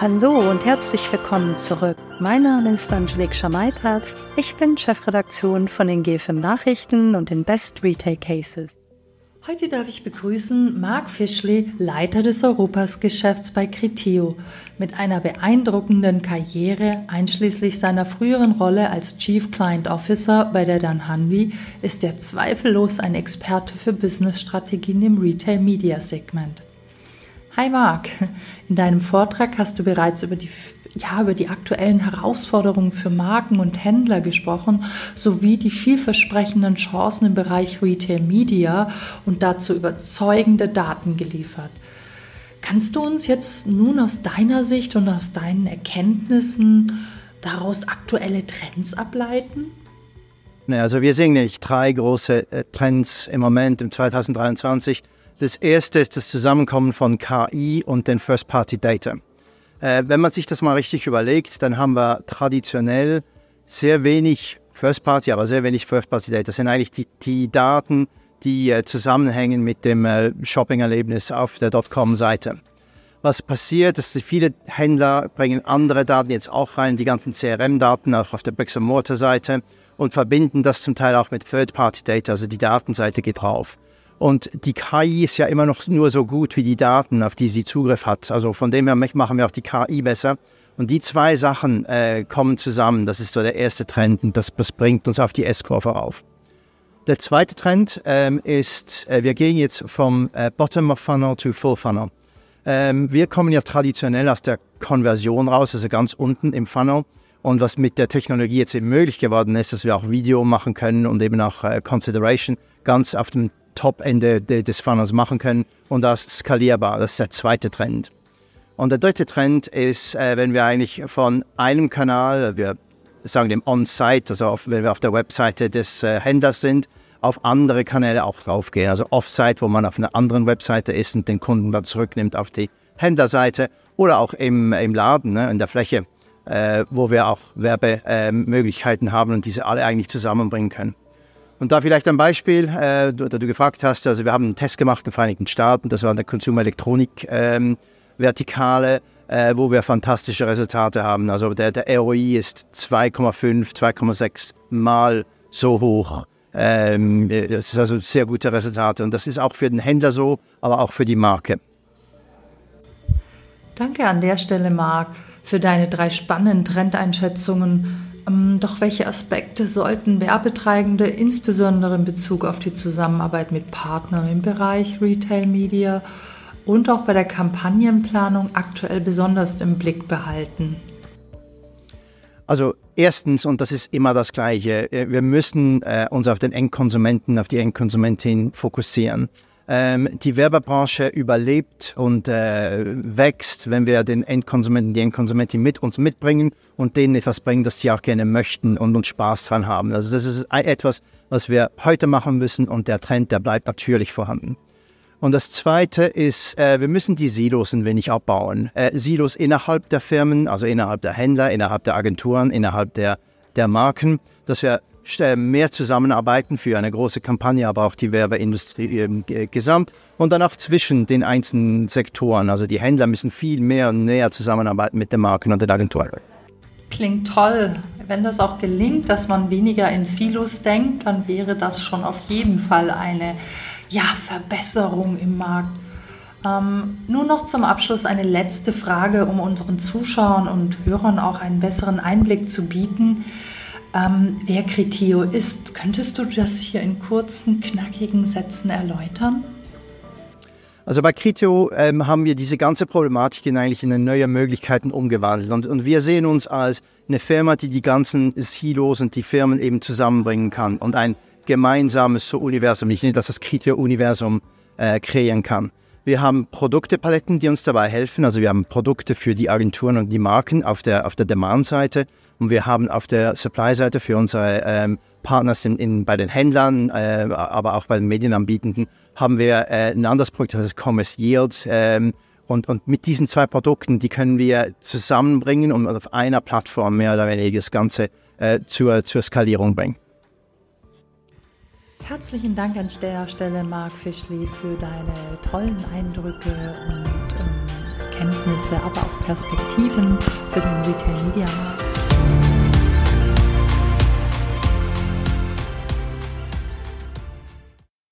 Hallo und herzlich willkommen zurück. Mein Name ist Angelique Schamaita. Ich bin Chefredaktion von den GFM Nachrichten und den Best Retail Cases. Heute darf ich begrüßen Marc Fischley, Leiter des Europasgeschäfts bei Criteo. Mit einer beeindruckenden Karriere, einschließlich seiner früheren Rolle als Chief Client Officer bei der Danhanwi, ist er zweifellos ein Experte für Businessstrategien im Retail Media Segment. Hi Marc, in deinem Vortrag hast du bereits über die, ja, über die aktuellen Herausforderungen für Marken und Händler gesprochen, sowie die vielversprechenden Chancen im Bereich Retail Media und dazu überzeugende Daten geliefert. Kannst du uns jetzt nun aus deiner Sicht und aus deinen Erkenntnissen daraus aktuelle Trends ableiten? Also wir sehen nicht drei große äh, Trends im Moment im 2023. Das erste ist das Zusammenkommen von KI und den First-Party-Data. Äh, wenn man sich das mal richtig überlegt, dann haben wir traditionell sehr wenig First-Party, aber sehr wenig First-Party-Data. Das sind eigentlich die, die Daten, die äh, zusammenhängen mit dem äh, Shopping-Erlebnis auf der .com-Seite. Was passiert, ist, viele Händler bringen andere Daten jetzt auch rein, die ganzen CRM-Daten auch auf der Bricks-and-Mortar-Seite und verbinden das zum Teil auch mit Third-Party-Data, also die Datenseite geht drauf. Und die KI ist ja immer noch nur so gut wie die Daten, auf die sie Zugriff hat. Also von dem her machen wir auch die KI besser. Und die zwei Sachen äh, kommen zusammen. Das ist so der erste Trend und das, das bringt uns auf die S-Kurve auf. Der zweite Trend ähm, ist, äh, wir gehen jetzt vom äh, Bottom of Funnel to Full Funnel. Ähm, wir kommen ja traditionell aus der Konversion raus, also ganz unten im Funnel. Und was mit der Technologie jetzt eben möglich geworden ist, dass wir auch Video machen können und eben auch äh, Consideration ganz auf dem Top-Ende des Funnels machen können und das skalierbar. Das ist der zweite Trend. Und der dritte Trend ist, äh, wenn wir eigentlich von einem Kanal, wir sagen dem On-Site, also auf, wenn wir auf der Webseite des äh, Händlers sind, auf andere Kanäle auch draufgehen. Also Off-Site, wo man auf einer anderen Webseite ist und den Kunden dann zurücknimmt auf die Händlerseite oder auch im, im Laden, ne, in der Fläche, äh, wo wir auch Werbemöglichkeiten haben und diese alle eigentlich zusammenbringen können. Und da vielleicht ein Beispiel, äh, du, du gefragt hast, also wir haben einen Test gemacht in den Vereinigten Staaten, das war eine Consumer Elektronik ähm, Vertikale, äh, wo wir fantastische Resultate haben. Also der, der ROI ist 2,5, 2,6 Mal so hoch. Ähm, das ist also sehr gute Resultate und das ist auch für den Händler so, aber auch für die Marke. Danke an der Stelle, Marc, für deine drei spannenden Trendeinschätzungen doch welche Aspekte sollten Werbetreibende insbesondere in Bezug auf die Zusammenarbeit mit Partnern im Bereich Retail Media und auch bei der Kampagnenplanung aktuell besonders im Blick behalten? Also erstens, und das ist immer das Gleiche, äh, wir müssen äh, uns auf den Endkonsumenten, auf die Endkonsumentin fokussieren. Ähm, die Werbebranche überlebt und äh, wächst, wenn wir den Endkonsumenten, die Endkonsumentin mit uns mitbringen und denen etwas bringen, das sie auch gerne möchten und uns Spaß dran haben. Also das ist etwas, was wir heute machen müssen und der Trend, der bleibt natürlich vorhanden. Und das Zweite ist, äh, wir müssen die Silos ein wenig abbauen. Äh, Silos innerhalb der Firmen, also innerhalb der Händler, innerhalb der Agenturen, innerhalb der, der Marken, dass wir mehr zusammenarbeiten für eine große Kampagne, aber auch die Werbeindustrie äh, gesamt und dann auch zwischen den einzelnen Sektoren. Also die Händler müssen viel mehr und näher zusammenarbeiten mit den Marken und den Agenturen. Klingt toll. Wenn das auch gelingt, dass man weniger in Silos denkt, dann wäre das schon auf jeden Fall eine ja, Verbesserung im Markt. Ähm, nur noch zum Abschluss eine letzte Frage, um unseren Zuschauern und Hörern auch einen besseren Einblick zu bieten ähm, wer Criteo ist. Könntest du das hier in kurzen, knackigen Sätzen erläutern? Also bei Criteo ähm, haben wir diese ganze Problematik in eigentlich in neue Möglichkeiten umgewandelt. Und, und, wir sehen uns als eine Firma, die die ganzen Silos und die Firmen eben zusammenbringen kann und ein gemeinsames so Universum, ich nenne das das Criteo-Universum, äh, kreieren kann. Wir haben Produktepaletten, die uns dabei helfen. Also wir haben Produkte für die Agenturen und die Marken auf der, auf der Demand-Seite. Und wir haben auf der Supply-Seite für unsere ähm, Partners in, in, bei den Händlern, äh, aber auch bei den Medienanbietenden, haben wir äh, ein anderes Produkt, das ist Commerce Yields. Ähm, und, und mit diesen zwei Produkten, die können wir zusammenbringen und auf einer Plattform mehr oder weniger das Ganze äh, zur, zur Skalierung bringen. Herzlichen Dank an der Stelle, Marc Fischli, für deine tollen Eindrücke und ähm, Erkenntnisse, aber auch Perspektiven für den Retail Media Markt.